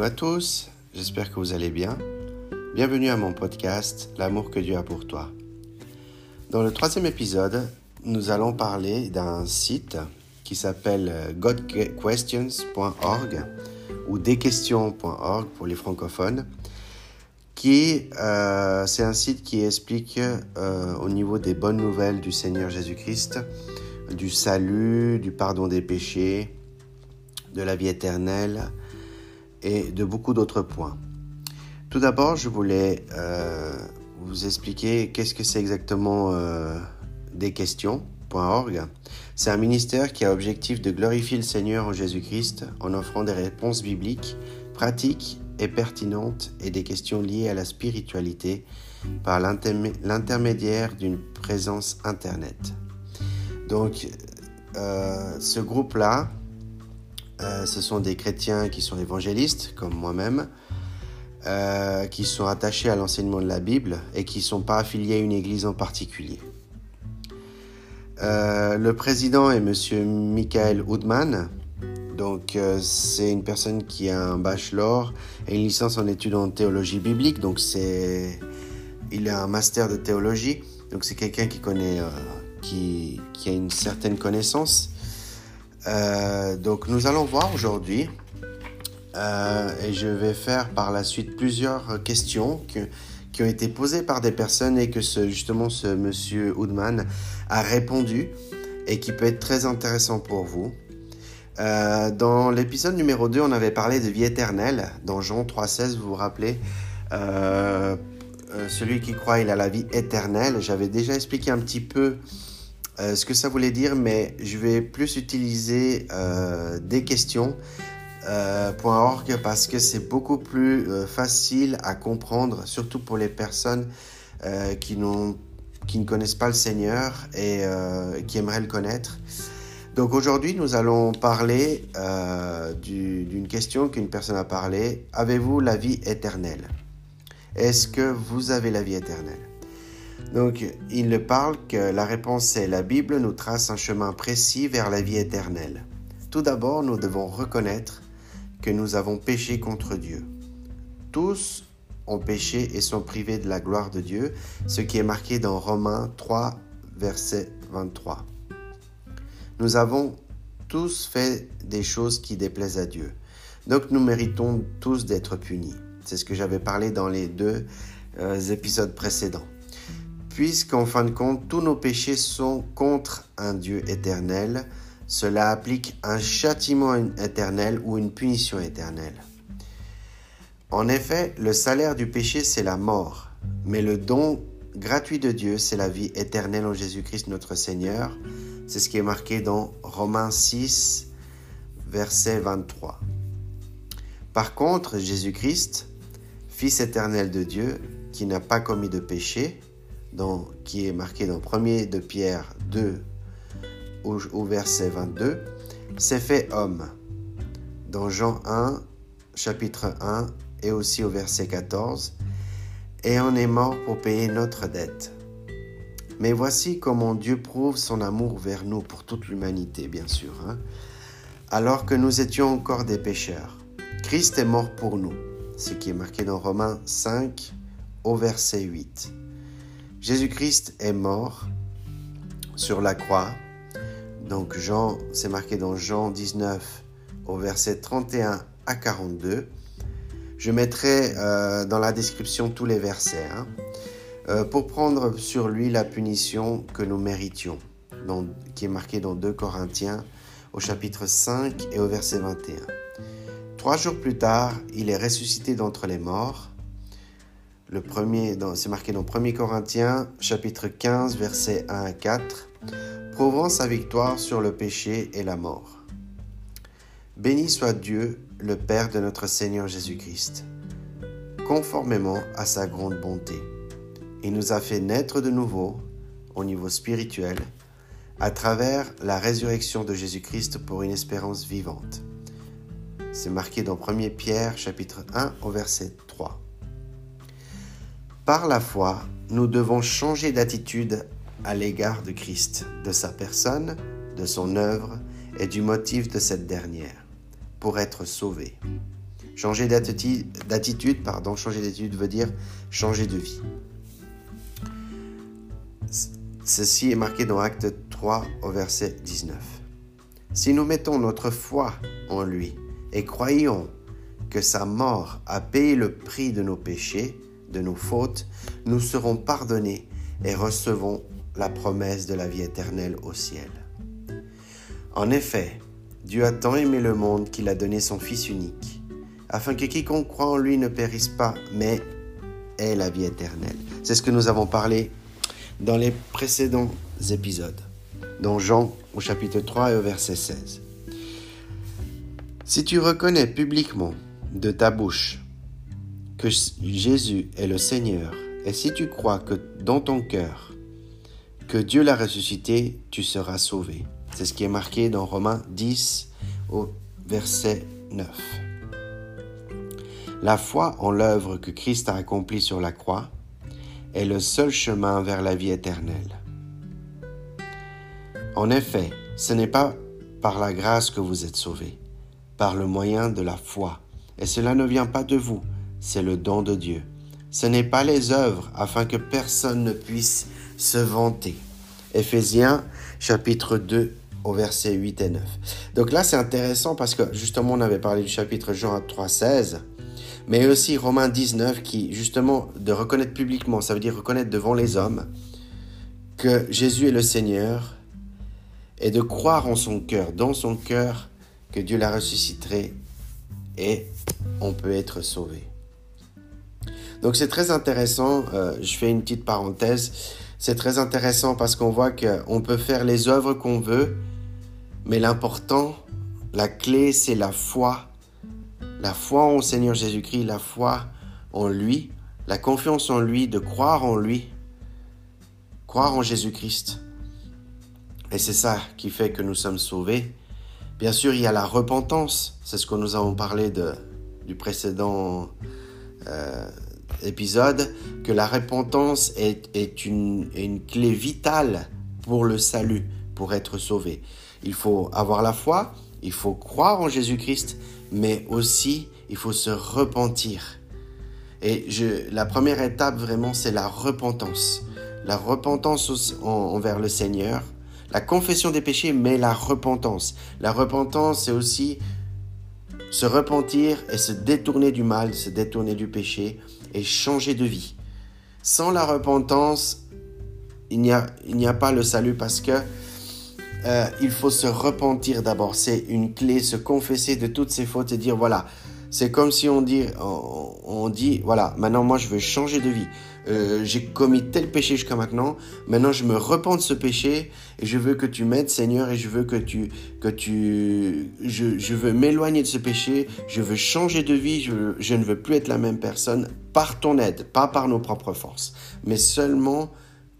Hello à tous, j'espère que vous allez bien. Bienvenue à mon podcast L'amour que Dieu a pour toi. Dans le troisième épisode, nous allons parler d'un site qui s'appelle godquestions.org ou desquestions.org pour les francophones qui euh, c'est un site qui explique euh, au niveau des bonnes nouvelles du Seigneur Jésus-Christ, du salut, du pardon des péchés, de la vie éternelle et de beaucoup d'autres points. Tout d'abord, je voulais euh, vous expliquer qu'est-ce que c'est exactement des questions.org. C'est un ministère qui a objectif de glorifier le Seigneur en Jésus-Christ en offrant des réponses bibliques, pratiques et pertinentes et des questions liées à la spiritualité par l'intermédiaire d'une présence Internet. Donc, euh, ce groupe-là, euh, ce sont des chrétiens qui sont évangélistes, comme moi-même, euh, qui sont attachés à l'enseignement de la Bible et qui ne sont pas affiliés à une église en particulier. le président est M. Michael Hoodman, donc euh, c'est une personne qui a un bachelor et une licence en études en théologie biblique. Donc c'est il a un master de théologie. Donc c'est quelqu'un qui connaît euh, qui, a une certaine connaissance. Euh, donc nous allons voir aujourd'hui et je vais faire par la suite plusieurs questions qui ont été posées par des personnes et que justement ce monsieur Hoodman a répondu et qui peut être très intéressant pour vous. Euh, dans l'épisode numéro 2, on avait parlé de vie éternelle. Dans Jean 3,16, vous vous rappelez, euh, euh, celui qui croit, il a la vie éternelle. J'avais déjà expliqué un petit peu ce que ça voulait dire, mais je vais plus utiliser des questions. .org parce que c'est beaucoup plus facile à comprendre, surtout pour les personnes qui, qui ne connaissent pas le Seigneur et qui aimeraient le connaître. Donc aujourd'hui, nous allons parler euh, d'une question qu'une personne a parlé. Avez-vous la vie éternelle? Est-ce que vous avez la vie éternelle? Donc il parle que la réponse est la Bible nous trace un chemin précis vers la vie éternelle. Tout d'abord, nous devons reconnaître que nous avons péché contre Dieu. Tous ont péché et sont privés de la gloire de Dieu, ce qui est marqué dans Romains 3, verset 23. Nous avons tous fait des choses qui déplaisent à Dieu. Donc nous méritons tous d'être punis. C'est ce que j'avais parlé dans les deux euh, épisodes précédents. Puisqu'en fin de compte, tous nos péchés sont contre un Dieu éternel, cela applique un châtiment éternel ou une punition éternelle. En effet, le salaire du péché, c'est la mort, mais le don gratuit de Dieu, c'est la vie éternelle en Jésus-Christ notre Seigneur, c'est ce qui est marqué dans Romains 6, verset 23. Par contre, Jésus-Christ, Fils éternel de Dieu, qui n'a pas commis de péché, qui est marqué dans 1er de Pierre 2 au, verset 22, s'est fait homme. Dans Jean 1, chapitre 1 et aussi au verset 14, et en est mort pour payer notre dette. Mais voici comment Dieu prouve son amour vers nous, pour toute l'humanité, bien sûr. Hein. Alors que nous étions encore des pécheurs, Christ est mort pour nous, ce qui est marqué dans Romains 5 au verset 8. Jésus-Christ est mort sur la croix. Donc Jean, c'est marqué dans Jean 19 au verset 31 à 42. Je mettrai euh, dans la description tous les versets. Hein. Euh, pour prendre sur lui la punition que nous méritions, qui est marqué dans 2 Corinthiens au chapitre 5 et au verset 21. Trois jours plus tard, il est ressuscité d'entre les morts. Le premier, c'est marqué dans 1 Corinthiens chapitre 15 versets 1 à 4, prouvant sa victoire sur le péché et la mort. Béni soit Dieu, le Père de notre Seigneur Jésus-Christ, conformément à sa grande bonté il nous a fait naître de nouveau au niveau spirituel à travers la résurrection de Jésus-Christ pour une espérance vivante. C'est marqué dans 1 Pierre chapitre 1 au verset 3. Par la foi, nous devons changer d'attitude à l'égard de Christ, de sa personne, de son œuvre et du motif de cette dernière, pour être sauvés. Changer d'attitude, pardon, changer d'attitude veut dire changer de vie. Ceci est marqué dans Acte 3 au verset 19. Si nous mettons notre foi en lui et croyons que sa mort a payé le prix de nos péchés, de nos fautes, nous serons pardonnés et recevons la promesse de la vie éternelle au ciel. En effet, Dieu a tant aimé le monde qu'il a donné son Fils unique, afin que quiconque croit en lui ne périsse pas, mais ait la vie éternelle. C'est ce que nous avons parlé dans les précédents épisodes, dans Jean au chapitre 3 et au verset 16. Si tu reconnais publiquement de ta bouche que Jésus est le Seigneur, et si tu crois que dans ton cœur que Dieu l'a ressuscité, tu seras sauvé. C'est ce qui est marqué dans Romains 10 au verset 9. La foi en l'œuvre que Christ a accomplie sur la croix est le seul chemin vers la vie éternelle. En effet, ce n'est pas par la grâce que vous êtes sauvés, par le moyen de la foi. Et cela ne vient pas de vous, c'est le don de Dieu. Ce n'est pas les œuvres afin que personne ne puisse se vanter. Éphésiens chapitre 2 au verset 8 et 9. Donc là c'est intéressant parce que justement on avait parlé du chapitre Jean 3, 16 mais aussi Romains 19 qui justement de reconnaître publiquement, ça veut dire reconnaître devant les hommes que Jésus est le Seigneur et de croire en son cœur, dans son cœur, que Dieu la ressusciterait et on peut être sauvé. Donc c'est très intéressant, euh, je fais une petite parenthèse, c'est très intéressant parce qu'on voit qu'on peut faire les œuvres qu'on veut, mais l'important, la clé, c'est la foi la foi en Seigneur Jésus-Christ, la foi en lui, la confiance en lui, de croire en lui, croire en Jésus-Christ. Et c'est ça qui fait que nous sommes sauvés. Bien sûr, il y a la repentance, c'est ce que nous avons parlé du précédent euh, épisode, que la repentance est, une, clé vitale pour le salut, pour être sauvé. Il faut avoir la foi, il faut croire en Jésus-Christ, mais aussi il faut se repentir. Et la première étape vraiment, c'est la repentance. La repentance envers le Seigneur, la confession des péchés, mais la repentance. La repentance, c'est aussi se repentir et se détourner du mal, se détourner du péché et changer de vie. Sans la repentance, il n'y a, pas le salut parce que euh, il faut se repentir d'abord. C'est une clé, se confesser de toutes ses fautes et dire voilà. C'est comme si on dit, on, dit voilà, maintenant moi je veux changer de vie. Euh, j'ai commis tel péché jusqu'à maintenant. Maintenant je me repens de ce péché et je veux que tu m'aides Seigneur et je veux que tu, que tu, je, veux m'éloigner de ce péché. Je veux changer de vie. Je ne veux plus être la même personne par ton aide, pas par nos propres forces, mais seulement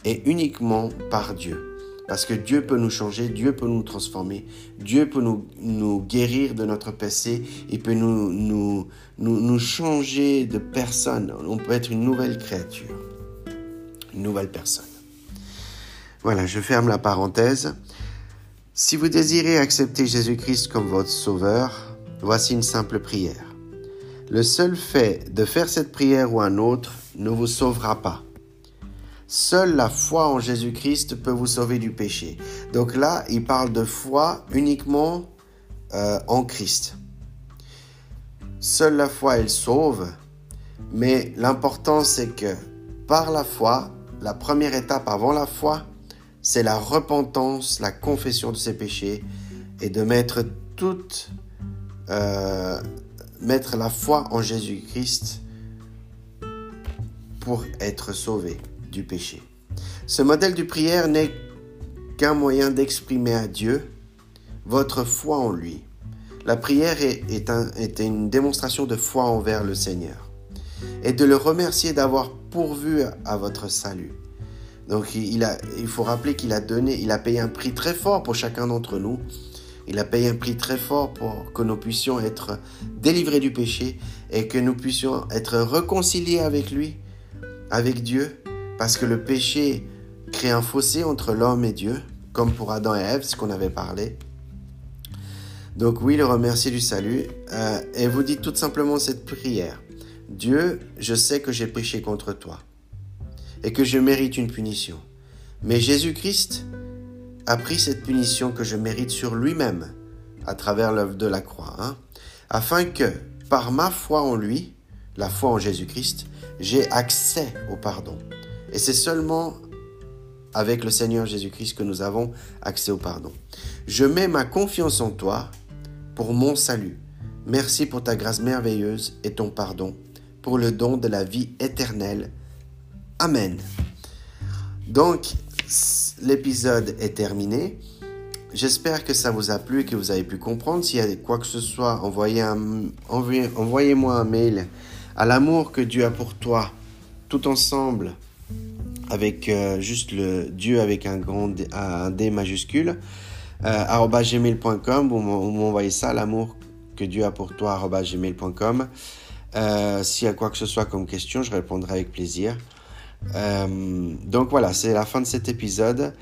et uniquement par Dieu. Parce que Dieu peut nous changer, Dieu peut nous transformer, Dieu peut nous, guérir de notre passé, il peut nous, nous, nous changer de personne. On peut être une nouvelle créature, une nouvelle personne. Voilà, je ferme la parenthèse. Si vous désirez accepter Jésus-Christ comme votre sauveur, voici une simple prière. Le seul fait de faire cette prière ou un autre ne vous sauvera pas. Seule la foi en Jésus-Christ peut vous sauver du péché. Donc là, il parle de foi uniquement euh, en Christ. Seule la foi, elle sauve. Mais l'important, c'est que par la foi, la première étape avant la foi, c'est la repentance, la confession de ses péchés et de mettre toute, euh, mettre la foi en Jésus-Christ pour être sauvé du péché. Ce modèle de prière n'est qu'un moyen d'exprimer à Dieu votre foi en lui. La prière est, une démonstration de foi envers le Seigneur et de le remercier d'avoir pourvu à votre salut. Donc il, faut rappeler qu'il a donné, a payé un prix très fort pour chacun d'entre nous. Il a payé un prix très fort pour que nous puissions être délivrés du péché et que nous puissions être réconciliés avec lui, avec Dieu, parce que le péché crée un fossé entre l'homme et Dieu, comme pour Adam et Ève, ce qu'on avait parlé. Donc oui, le remercier du salut. Euh, et vous dites tout simplement cette prière. Dieu, je sais que j'ai péché contre toi et que je mérite une punition. Mais Jésus-Christ a pris cette punition que je mérite sur lui-même à travers l'œuvre de la croix, hein, afin que, par ma foi en lui, la foi en Jésus-Christ, j'ai accès au pardon. Et c'est seulement avec le Seigneur Jésus-Christ que nous avons accès au pardon. Je mets ma confiance en toi pour mon salut. Merci pour ta grâce merveilleuse et ton pardon, pour le don de la vie éternelle. Amen. Donc, l'épisode est terminé. J'espère que ça vous a plu que vous avez pu comprendre. S'il y a quoi que ce soit, envoyez-moi un mail à l'amour que Dieu a pour toi, tout ensemble, avec euh, juste le Dieu avec un grand D, un majuscule, euh, gmail.com, vous m'envoyez ça, l'amour que Dieu a pour toi, gmail.com. Euh, S'il y a quoi que ce soit comme question, je répondrai avec plaisir. Euh, donc voilà, c'est la fin de cet épisode.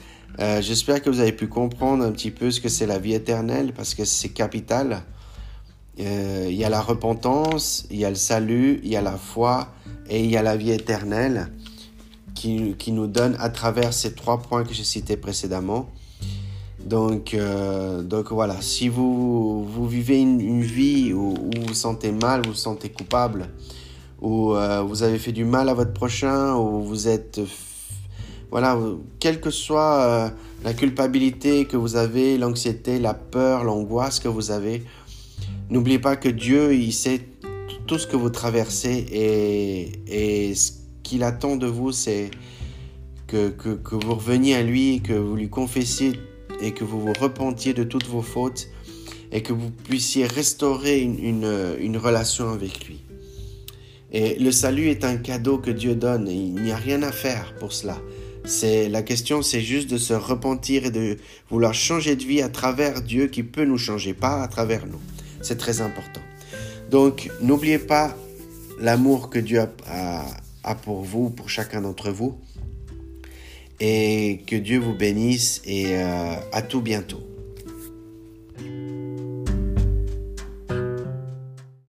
J'espère que vous avez pu comprendre un petit peu ce que c'est la vie éternelle parce que c'est capital. Il y a la repentance, il y a le salut, il y a la foi et il y a la vie éternelle qui, nous donne à travers ces trois points que j'ai cités précédemment. Donc, euh, donc voilà, si vous, vous vivez une, vie où, où, vous vous sentez mal, vous vous sentez coupable, où euh, vous avez fait du mal à votre prochain, où vous êtes voilà, quelle que soit euh, la culpabilité que vous avez, l'anxiété, la peur, l'angoisse que vous avez, n'oubliez pas que Dieu, il sait tout ce que vous traversez et, et ce qu'il attend de vous, c'est que, que, vous reveniez à lui, que vous lui confessiez et que vous vous repentiez de toutes vos fautes et que vous puissiez restaurer une, une, relation avec lui. Et le salut est un cadeau que Dieu donne. Il n'y a rien à faire pour cela. C'est la question, c'est juste de se repentir et de vouloir changer de vie à travers Dieu qui peut nous changer, pas à travers nous. C'est très important. Donc, n'oubliez pas l'amour que Dieu a, pour vous, pour chacun d'entre vous, et que Dieu vous bénisse et euh, à tout bientôt.